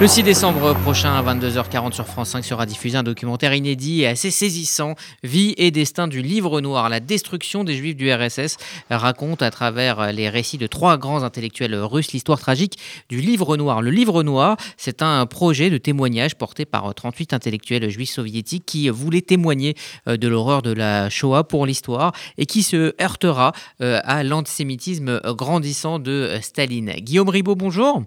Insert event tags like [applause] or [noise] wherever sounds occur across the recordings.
Le 6 décembre prochain à 22h40 sur France 5 sera diffusé un documentaire inédit et assez saisissant, Vie et destin du livre noir, la destruction des juifs du RSS, raconte à travers les récits de trois grands intellectuels russes l'histoire tragique du livre noir. Le livre noir, c'est un projet de témoignage porté par 38 intellectuels juifs soviétiques qui voulaient témoigner euh, de l'horreur de la Shoah pour l'histoire et qui se heurtera euh, à l'antisémitisme grandissant de Staline. Guillaume Ribaud, bonjour.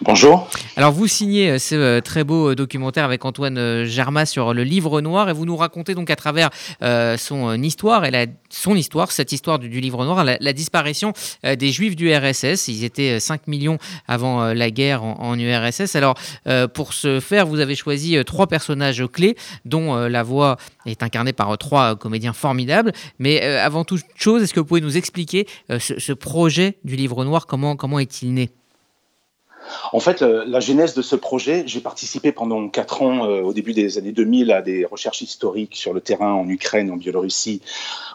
Bonjour. Alors vous signez euh, ce euh, très beau euh, documentaire avec Antoine Germa sur le livre noir et vous nous racontez donc à travers son histoire et son histoire, cette histoire du, livre noir, la, disparition des juifs du RSS. Ils étaient 5 millions avant la guerre en, URSS. Alors pour ce faire, vous avez choisi trois personnages clés dont la voix est incarnée par trois comédiens formidables. Mais avant toute chose, est-ce que vous pouvez nous expliquer ce, ce projet du livre noir Comment, comment est-il né? En fait, la genèse de ce projet, j'ai participé pendant quatre ans, euh, au début des années 2000, à des recherches historiques sur le terrain en Ukraine, en Biélorussie,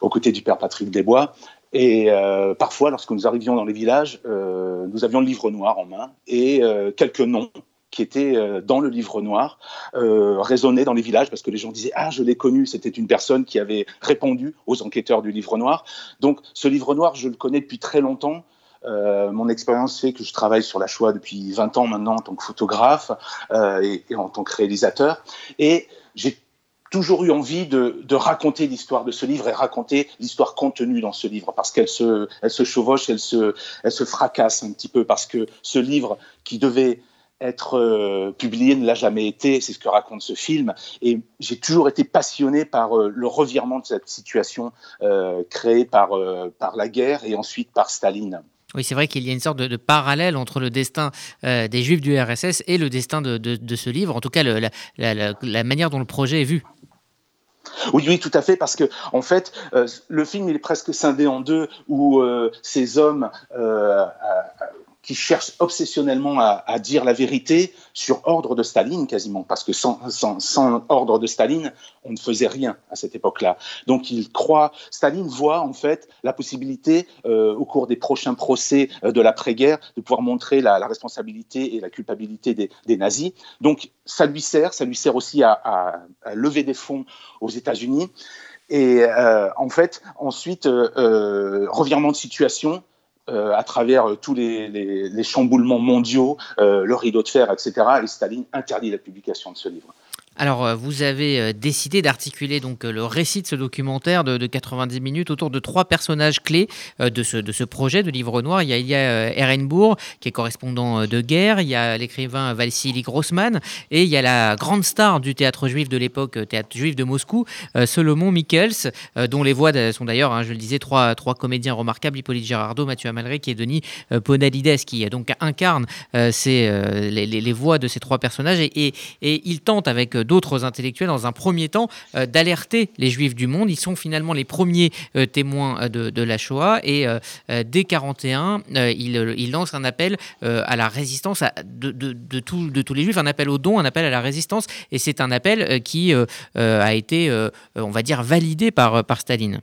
aux côtés du père Patrick Desbois. Et euh, parfois, lorsque nous arrivions dans les villages, euh, nous avions le livre noir en main et quelques noms qui étaient dans le livre noir résonnaient dans les villages parce que les gens disaient ah je l'ai connu c'était une personne qui avait répondu aux enquêteurs du livre noir donc ce livre noir je le connais depuis très longtemps euh, mon expérience fait que je travaille sur la Shoah depuis 20 ans maintenant en tant que photographe euh, et, en tant que réalisateur. Et j'ai toujours eu envie de, raconter l'histoire de ce livre et raconter l'histoire contenue dans ce livre parce qu'elle se, elle chevauche, elle se, fracasse un petit peu parce que ce livre qui devait être euh, publié ne l'a jamais été, c'est ce que raconte ce film. Et j'ai toujours été passionné par le revirement de cette situation créée par la guerre et ensuite par Staline. Oui, c'est vrai qu'il y a une sorte de, parallèle entre le destin euh, des Juifs du RSS et le destin de, ce livre, en tout cas la, manière dont le projet est vu. Oui, oui, tout à fait, parce que en fait, euh, le film il est presque scindé en deux, où euh, ces hommes qui cherche obsessionnellement à, dire la vérité sur ordre de Staline quasiment, parce que sans, ordre de Staline, on ne faisait rien à cette époque-là. Donc il croit, Staline voit en fait la possibilité euh, au cours des prochains procès euh, de l'après-guerre de pouvoir montrer la, responsabilité et la culpabilité des, nazis. Donc ça lui sert, ça lui sert aussi à, lever des fonds aux États-Unis. Et euh, en fait, ensuite, revirement de situation, euh, à travers euh, tous les, chamboulements mondiaux, euh, le rideau de fer, etc. Et Staline interdit la publication de ce livre. Alors, euh, vous avez euh, décidé d'articuler donc euh, le récit de ce documentaire de, 90 minutes autour de trois personnages clés de, ce, projet de livre noir. Il y a, il Ehrenbourg, qui est correspondant de guerre, il y a l'écrivain Vassili Grossman, et il y a la grande star du théâtre juif de l'époque, théâtre juif de Moscou, Solomon Mikkels, dont les voix sont d'ailleurs, hein, je le disais, trois, trois comédiens remarquables, Hippolyte Girardot, Mathieu Amalric et Denis Ponalides, qui donc incarnent ces, les, voix de ces trois personnages, et, ils tentent avec d'autres intellectuels, dans un premier temps, euh, d'alerter les juifs du monde. Ils sont finalement les premiers euh, témoins euh, de, la Shoah. Et dès 41, ils, lancent un appel à la résistance de, de, tous les juifs, un appel au don, un appel à la résistance. Et c'est un appel qui a été, on va dire, validé par, par Staline.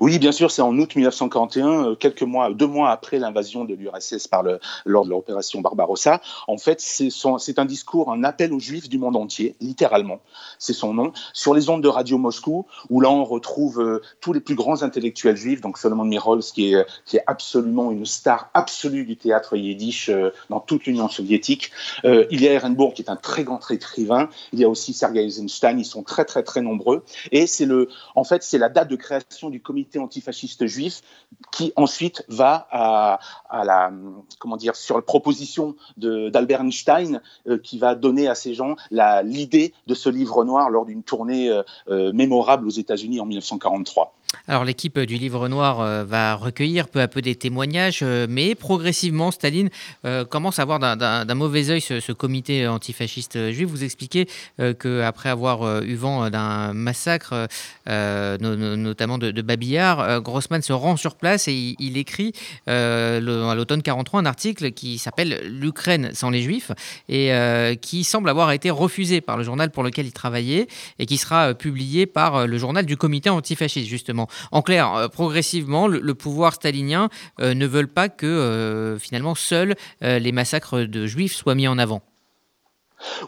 Oui, bien sûr, c'est en août 1941, euh, quelques mois, deux mois après l'invasion de l'URSS par le, lors de l'opération Barbarossa. En fait, c'est un discours, un appel aux Juifs du monde entier, littéralement, c'est son nom, sur les ondes de Radio Moscou, où là on retrouve euh, tous les plus grands intellectuels juifs, donc Solomon Mirols, qui est, qui est absolument une star absolue du théâtre yiddish euh, dans toute l'Union soviétique. il y a Ehrenburg, qui est un très grand écrivain. Il y a aussi Sergei Eisenstein. Ils sont très très très nombreux. Et c'est le, en fait, c'est la date de création du comité antifasciste juif qui ensuite va à, la comment dire sur la proposition d'Albert Einstein euh, qui va donner à ces gens l'idée de ce livre noir lors d'une tournée euh, euh, mémorable aux États-Unis en 1943. Alors l'équipe du Livre Noir euh, va recueillir peu à peu des témoignages, euh, mais progressivement, Staline euh, commence à voir d'un mauvais œil ce, comité antifasciste juif. Vous expliquez qu'après avoir eu vent d'un massacre, notamment de, Babillard, Grossman se rend sur place et il, écrit à l'automne 43 un article qui s'appelle L'Ukraine sans les Juifs et qui semble avoir été refusé par le journal pour lequel il travaillait et qui sera publié par le journal du comité antifasciste justement En clair, progressivement, le, pouvoir stalinien ne veut pas que finalement seuls les massacres de juifs soient mis en avant.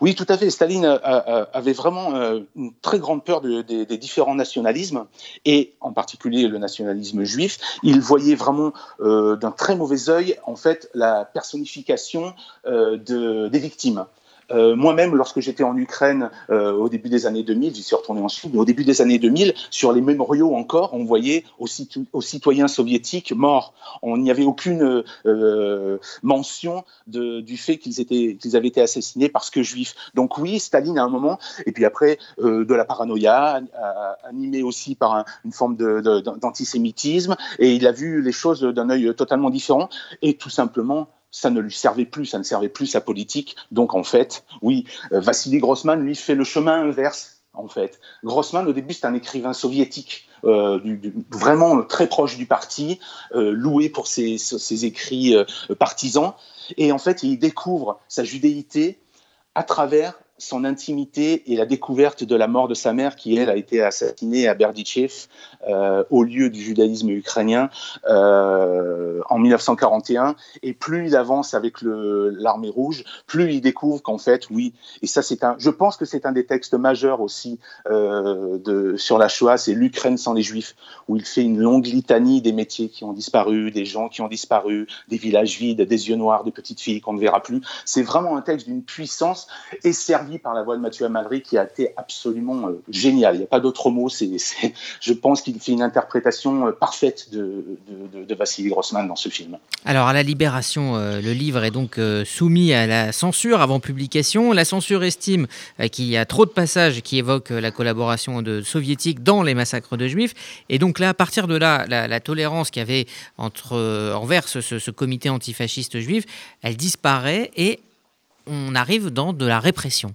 Oui, tout à fait. Staline euh, euh, avait vraiment euh, une très grande peur des différents nationalismes, et en particulier le nationalisme juif. Il voyait vraiment d'un très mauvais œil, en fait, la personnification des victimes. Euh, moi-même, lorsque j'étais en Ukraine euh, au début des années 2000, j'y suis retourné ensuite, mais au début des années 2000, sur les mémoriaux encore, on voyait aux, citoyens soviétiques morts. On n'y avait aucune euh, mention du fait qu'ils qu'ils avaient été assassinés parce que juifs. Donc oui, Staline à un moment, et puis après de la paranoïa, animé aussi par une forme d'antisémitisme, et il a vu les choses d'un œil totalement différent, et tout simplement ça ne lui servait plus, ça ne servait plus sa politique. Donc en fait, oui, euh, Vassili Grossman, lui, fait le chemin inverse. En fait, Grossman, au début, c'est un écrivain soviétique, euh, vraiment très proche du parti, euh, loué pour ses, ses écrits partisans. Et en fait, il découvre sa judéité à travers son intimité et la découverte de la mort de sa mère, qui elle a été assassinée à Berdichev, euh, au lieu du judaïsme ukrainien, euh, en 1941. Et plus il avance avec l'armée rouge, plus il découvre qu'en fait, oui, et ça c'est un, je pense que c'est un des textes majeurs aussi euh, de, sur la Shoah, c'est l'Ukraine sans les Juifs, où il fait une longue litanie des métiers qui ont disparu, des gens qui ont disparu, des villages vides, des yeux noirs, des petites filles qu'on ne verra plus. C'est vraiment un texte d'une puissance et par la voix de Mathieu Amalry qui a été absolument euh, génial. Il n'y a pas d'autre mot. Je pense qu'il fait une interprétation euh, parfaite de, de, Vassili Grossman dans ce film. Alors à la Libération, euh, le livre est donc soumis à la censure avant publication. La censure estime qu'il y a trop de passages qui évoquent la collaboration de soviétiques dans les massacres de juifs. Et donc là, à partir de là, la, tolérance qu'il y avait entre, envers ce comité antifasciste juif, elle disparaît et on arrive dans de la répression.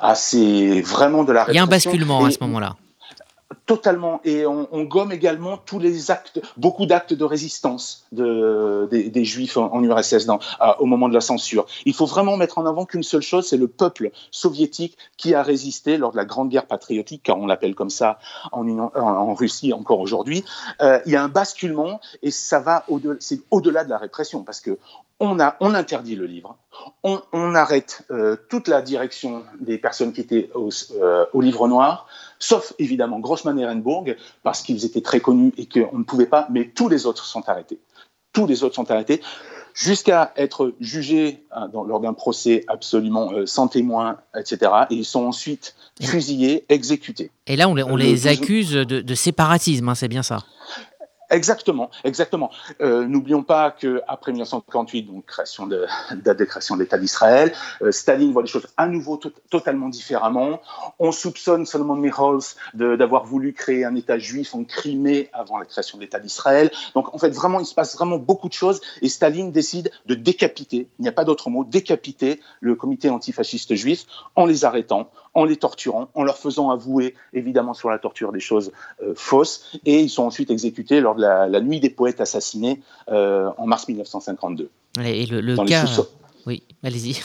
Ah, c'est vraiment de la répression. Il y a un basculement à ce moment-là. Totalement. Et on, gomme également tous les actes, beaucoup d'actes de résistance de, des, Juifs en, URSS au moment de la censure. Il faut vraiment mettre en avant qu'une seule chose, c'est le peuple soviétique qui a résisté lors de la Grande Guerre patriotique, car on l'appelle comme ça en, Russie encore aujourd'hui. Euh, il y a un basculement et ça va au-delà, c'est au-delà de la répression, parce que on, interdit le livre, on, arrête euh, toute la direction des personnes qui étaient au, euh, au livre noir, sauf évidemment Grossman et Ehrenburg, parce qu'ils étaient très connus et qu'on ne pouvait pas, mais tous les autres sont arrêtés. Tous les autres sont arrêtés, jusqu'à être jugés hein, lors d'un procès absolument euh, sans témoin, etc. Et ils sont ensuite fusillés, exécutés. Et là, on les, accuse de, séparatisme, hein, c'est bien ça Exactement, exactement. Euh, N'oublions pas que après 1948, donc création de [laughs] date de création de l'État d'Israël, euh, Staline voit les choses à nouveau totalement différemment. On soupçonne Solomon Mirols d'avoir voulu créer un État juif en Crimée avant la création de l'État d'Israël. Donc en fait, vraiment, il se passe vraiment beaucoup de choses et Staline décide de décapiter, il n'y a pas d'autre mot, décapiter le comité antifasciste juif en les arrêtant, en les torturant, en leur faisant avouer évidemment sur la torture des choses euh, fausses et ils sont ensuite exécutés lors de la, nuit des poètes assassinés euh, en mars 1952. Et le, le cas... Oui, allez-y.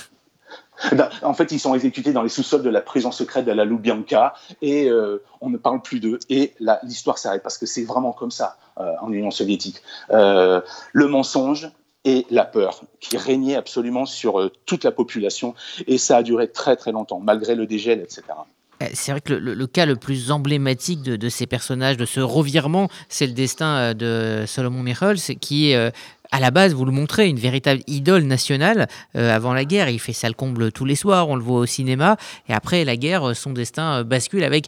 Ben, en fait, ils sont exécutés dans les sous-sols de la prison secrète de la Lubyanka et euh, on ne parle plus d'eux. Et l'histoire s'arrête parce que c'est vraiment comme ça en Union soviétique. le mensonge, et la peur qui régnait absolument sur euh, toute la population. Et ça a duré très très longtemps, malgré le dégel, etc. Eh, c'est vrai que le, cas le plus emblématique de, ces personnages, de ce revirement, c'est le destin euh, de Solomon Michels, qui est euh, à la base, vous le montrez, une véritable idole nationale avant la guerre. Il fait ça le comble tous les soirs, on le voit au cinéma. Et après la guerre, son destin bascule avec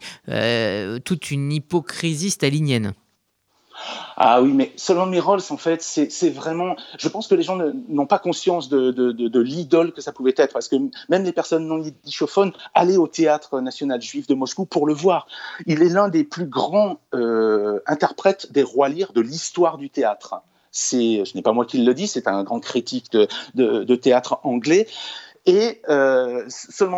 toute une hypocrisie stalinienne. Ah oui, mais selon Mirols, en fait, c'est vraiment. Je pense que les gens n'ont pas conscience de, l'idole que ça pouvait être, parce que même les personnes non yiddishophones allaient au théâtre national juif de Moscou pour le voir. Il est l'un des plus grands euh, interprètes des rois lyres de l'histoire du théâtre. Ce n'est pas moi qui le dis, c'est un grand critique de théâtre anglais. Et euh,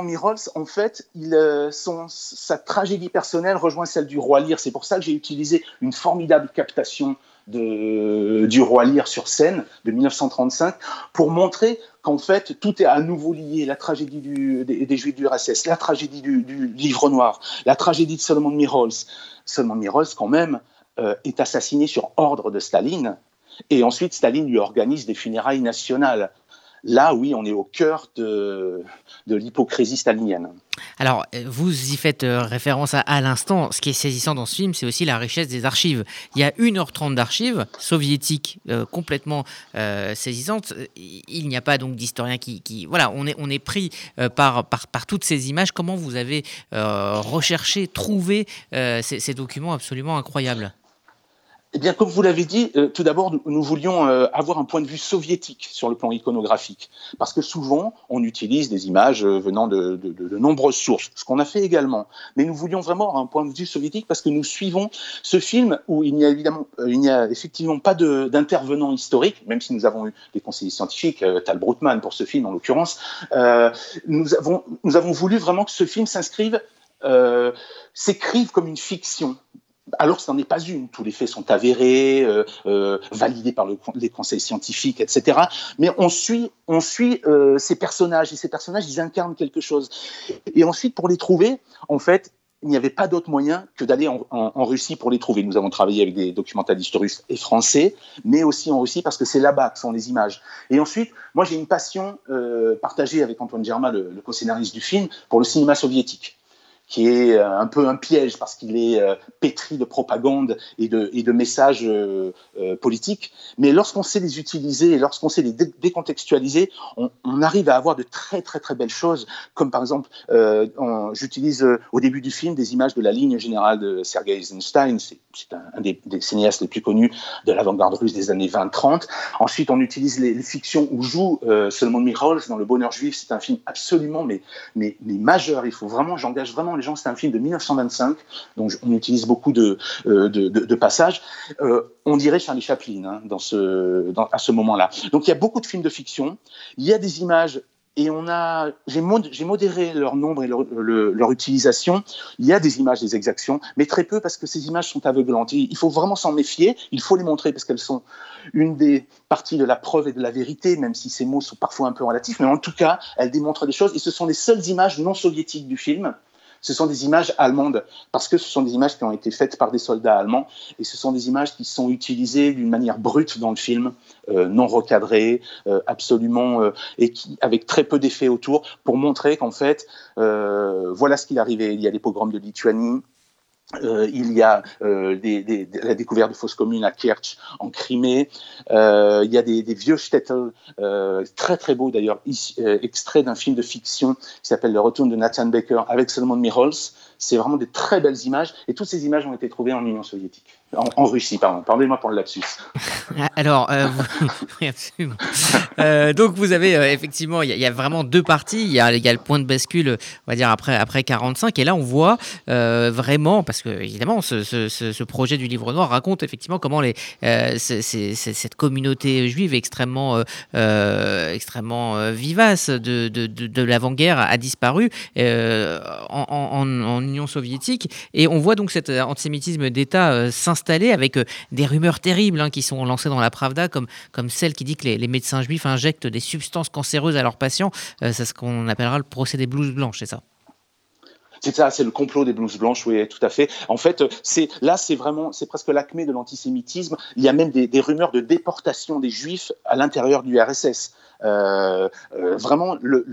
Mirols, en fait, euh, son, sa tragédie personnelle rejoint celle du roi Lear. C'est pour ça que j'ai utilisé une formidable captation de, du roi Lear sur scène de 1935 pour montrer qu'en fait tout est à nouveau lié, la tragédie des, Juifs du RSS, la tragédie du, Livre Noir, la tragédie de Solomon Mirols. Solomon Mirols quand même euh, est assassiné sur ordre de Staline et ensuite Staline lui organise des funérailles nationales. Là, oui, on est au cœur de, de l'hypocrisie stalinienne. Alors, euh, vous y faites euh, référence à, l'instant. Ce qui est saisissant dans ce film, c'est aussi la richesse des archives. Il y a 1h30 d'archives soviétiques euh, complètement saisissantes. Il n'y a pas donc d'historien qui, Voilà, on est, on est pris par, par, par, toutes ces images. Comment vous avez recherché, trouvé ces documents absolument incroyables? Eh comme vous l'avez dit, euh, tout d'abord, nous, voulions euh, avoir un point de vue soviétique sur le plan iconographique, parce que souvent, on utilise des images euh, venant de, nombreuses sources, ce qu'on a fait également. Mais nous voulions vraiment un point de vue soviétique parce que nous suivons ce film où il n'y a effectivement pas d'intervenant historique, même si nous avons eu des conseillers scientifiques, Tal Brutman pour ce film en l'occurrence. nous avons voulu vraiment que ce film s'inscrive, s'écrive comme une fiction alors ce n'en est pas une. Tous les faits sont avérés, euh, euh, validés par les conseils scientifiques, etc. Mais on suit, on suit euh, ces personnages et ces personnages, ils incarnent quelque chose. Et ensuite, pour les trouver, en fait, il n'y avait pas d'autre moyen que d'aller en, Russie pour les trouver. Nous avons travaillé avec des documentalistes russes et français, mais aussi en Russie parce que c'est là-bas que sont les images. Et ensuite, moi j'ai une passion partagée avec Antoine Germain, le, le co-scénariste du film, pour le cinéma soviétique qui est euh, un peu un piège parce qu'il est euh, pétri de propagande et de, messages euh, politiques. Mais lorsqu'on sait les utiliser et lorsqu'on sait les décontextualiser, on, arrive à avoir de très très très belles choses, comme par exemple, j'utilise au début du film des images de la ligne générale de Sergei Eisenstein, c'est un, des, cinéastes les plus connus de l'avant-garde russe des années 20-30. Ensuite, on utilise les, fictions où joue Solomon Mirols dans Le Bonheur juif, c'est un film absolument mais, mais majeur, il faut vraiment, j'engage vraiment les gens, c'est un film de 1925, donc on utilise beaucoup de, euh, passages. Euh, on dirait Charlie Chaplin hein, à ce moment-là. Donc il y a beaucoup de films de fiction, il y a des images et on a, j'ai modéré leur nombre et leur, leur, utilisation. Il y a des images des exactions, mais très peu parce que ces images sont aveuglantes. Il faut vraiment s'en méfier. Il faut les montrer parce qu'elles sont une des parties de la preuve et de la vérité, même si ces mots sont parfois un peu relatifs. Mais en tout cas, elles démontrent des choses et ce sont les seules images non soviétiques du film ce sont des images allemandes, parce que ce sont des images qui ont été faites par des soldats allemands, et ce sont des images qui sont utilisées d'une manière brute dans le film, euh, non recadrées, euh, absolument, euh, et qui, avec très peu d'effets autour, pour montrer qu'en fait, voilà ce qu'il arrivait. Il y a les pogroms de Lituanie, euh, il y a euh, la découverte de fausses communes à Kerch en Crimée. Euh, il y a des, vieux shtetl très très beaux d'ailleurs, extraits d'un film de fiction qui s'appelle Le Retour de Nathan Baker avec Solomon Mirols. C'est vraiment des très belles images et toutes ces images ont été trouvées en Union soviétique. En, Russie, pardon. Pardonnez-moi pour le lapsus. [laughs] Alors, euh, [laughs] euh, donc vous avez euh, effectivement, il y, a vraiment deux parties. Il y, a, le point de bascule, on va dire après après 45, et là on voit vraiment, parce que évidemment, ce, projet du livre noir raconte effectivement comment cette communauté juive extrêmement extrêmement vivace de, de, de, l'avant-guerre a disparu en, Union soviétique, et on voit donc cet antisémitisme d'État s'installer avec euh, des rumeurs terribles hein, qui sont lancées dans la Pravda, comme, comme celle qui dit que les, médecins juifs injectent des substances cancéreuses à leurs patients. Euh, c'est ce qu'on appellera le procès des blouses blanches, c'est ça? C'est ça, c'est le complot des blouses blanches, oui, tout à fait. En fait, c'est là, c'est vraiment, c'est presque l'acmé de l'antisémitisme. Il y a même des, rumeurs de déportation des juifs à l'intérieur du RSS. Euh, euh, vraiment, le,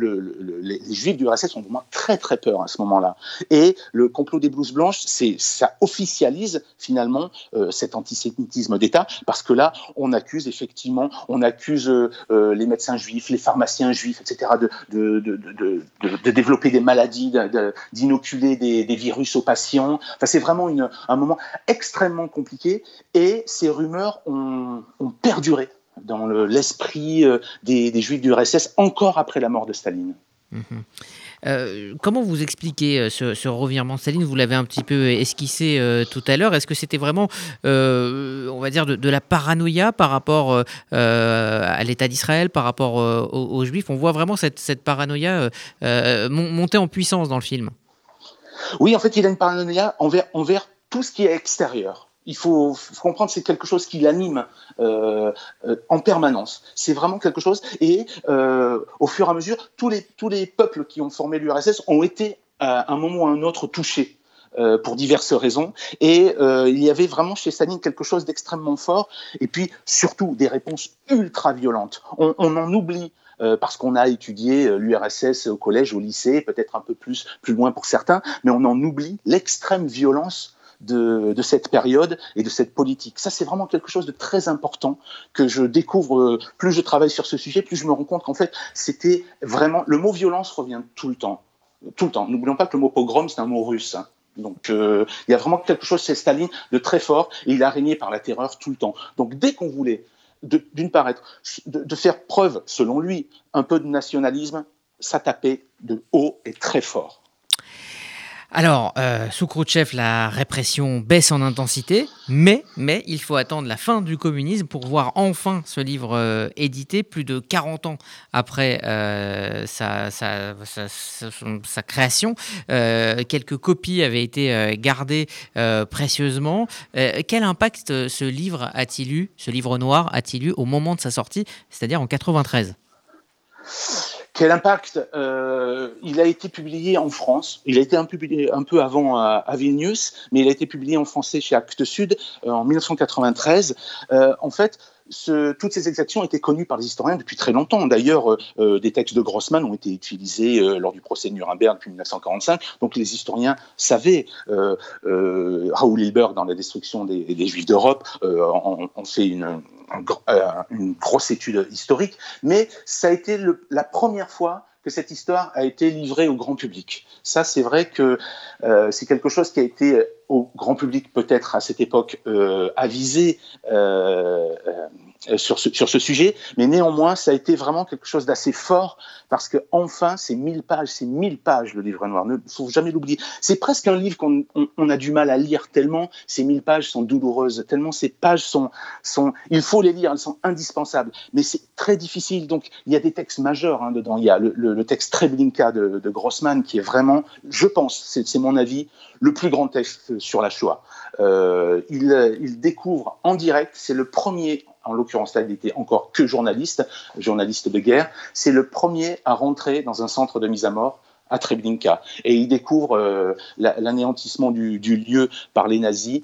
les, juifs du RSS ont vraiment très très peur à ce moment-là. Et le complot des blouses blanches, c'est ça officialise finalement euh, cet antisémitisme d'État parce que là, on accuse effectivement, on accuse les médecins juifs, les pharmaciens juifs, etc., de, développer des maladies, d'inoculer des, virus aux patients. Enfin, c'est vraiment un moment extrêmement compliqué et ces rumeurs ont perduré dans l'esprit euh, des, juifs du RSS encore après la mort de Staline. Mhm. Euh, comment vous expliquez euh, ce, revirement de Staline? Vous l'avez un petit peu esquissé tout à l'heure. Est-ce que c'était vraiment, on va dire, de, la paranoïa par rapport à l'État d'Israël, par rapport aux, Juifs? On voit vraiment cette, cette paranoïa monter en puissance dans le film. Oui, en fait, il a une paranoïa envers, envers tout ce qui est extérieur Il faut, comprendre c'est quelque chose qui l'anime euh, euh, en permanence. C'est vraiment quelque chose. Et euh, au fur et à mesure, tous les, tous les peuples qui ont formé l'URSS ont été à un moment ou à un autre touchés. pour diverses raisons. Et il y avait vraiment chez Staline quelque chose d'extrêmement fort, et puis surtout des réponses ultra violentes. On, on en oublie parce qu'on a étudié l'URSS au collège, au lycée, peut-être un peu plus, plus loin pour certains, mais on en oublie l'extrême violence de, cette période et de cette politique. Ça, c'est vraiment quelque chose de très important que je découvre. Euh, plus je travaille sur ce sujet, plus je me rends compte qu'en fait, c'était vraiment. Le mot violence revient tout le temps. Tout le temps. N'oublions pas que le mot pogrom, c'est un mot russe. Hein. Donc euh, il y a vraiment quelque chose chez Staline de très fort et il a régné par la terreur tout le temps. Donc dès qu'on voulait, d'une part, être, de, de, faire preuve, selon lui, un peu de nationalisme, ça tapait de haut et très fort. Alors, euh, sous Khrouchtchev, la répression baisse en intensité, mais, il faut attendre la fin du communisme pour voir enfin ce livre euh, édité, plus de 40 ans après euh, sa, sa, création. quelques copies avaient été gardées précieusement. quel impact ce livre a-t-il eu, ce livre noir a-t-il eu au moment de sa sortie, c'est-à-dire en 93 quel impact euh, Il a été publié en France. Il a été un, publié un peu avant à, Vilnius, mais il a été publié en français chez Actes Sud euh, en 1993. Euh, en fait, toutes ces exactions étaient connues par les historiens depuis très longtemps. D'ailleurs, euh, des textes de Grossman ont été utilisés euh, lors du procès de Nuremberg depuis 1945. Donc les historiens savaient. Euh, Raoul Hilberg, dans La destruction des, Juifs d'Europe, on, fait une, grosse étude historique. Mais ça a été la première fois que cette histoire a été livrée au grand public. Ça, c'est vrai que euh, c'est quelque chose qui a été au grand public peut-être à cette époque euh, avisé euh, euh, sur, ce, sujet, mais néanmoins, ça a été vraiment quelque chose d'assez fort parce que enfin, c'est 1000 pages, c'est 1000 pages le livre noir, ne faut jamais l'oublier. C'est presque un livre qu'on on, a du mal à lire tellement ces 1000 pages sont douloureuses, tellement ces pages sont, sont, il faut les lire, elles sont indispensables, mais c'est très difficile. Donc, il y a des textes majeurs hein, dedans. Il y a le, texte Treblinka de Grossman qui est vraiment, je pense, c'est mon avis, le plus grand texte sur la Shoah. Euh, il, il découvre en direct, c'est le premier en l'occurrence là, il était encore que journaliste, journaliste de guerre. C'est le premier à rentrer dans un centre de mise à mort à Treblinka. Et il découvre euh, l'anéantissement du, lieu par les nazis,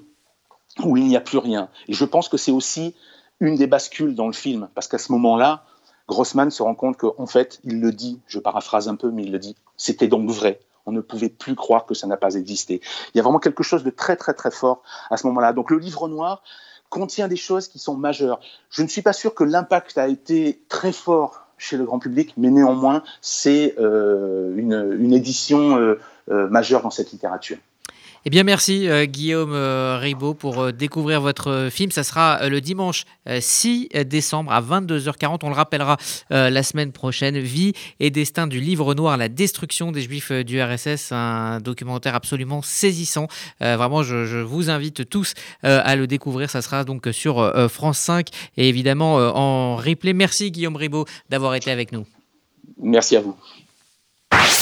où il n'y a plus rien. Et je pense que c'est aussi une des bascules dans le film, parce qu'à ce moment-là, Grossman se rend compte qu'en fait, il le dit, je paraphrase un peu, mais il le dit, c'était donc vrai. On ne pouvait plus croire que ça n'a pas existé. Il y a vraiment quelque chose de très très très fort à ce moment-là. Donc le livre noir, contient des choses qui sont majeures. Je ne suis pas sûr que l'impact a été très fort chez le grand public, mais néanmoins, c'est euh, une, une, édition euh, euh, majeure dans cette littérature. Eh bien, merci euh, Guillaume euh, Ribaud pour euh, découvrir votre film. Ça sera le dimanche 6 décembre à 22h40. On le rappellera la semaine prochaine. Vie et destin du livre noir, la destruction des Juifs du RSS. Un documentaire absolument saisissant. vraiment, je, vous invite tous à le découvrir. Ça sera donc sur France 5 et évidemment en replay. Merci Guillaume Ribaud d'avoir été avec nous. Merci à vous.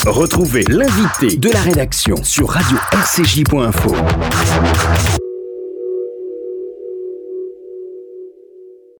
Retrouvez l'invité de la rédaction sur radio-rcj.info.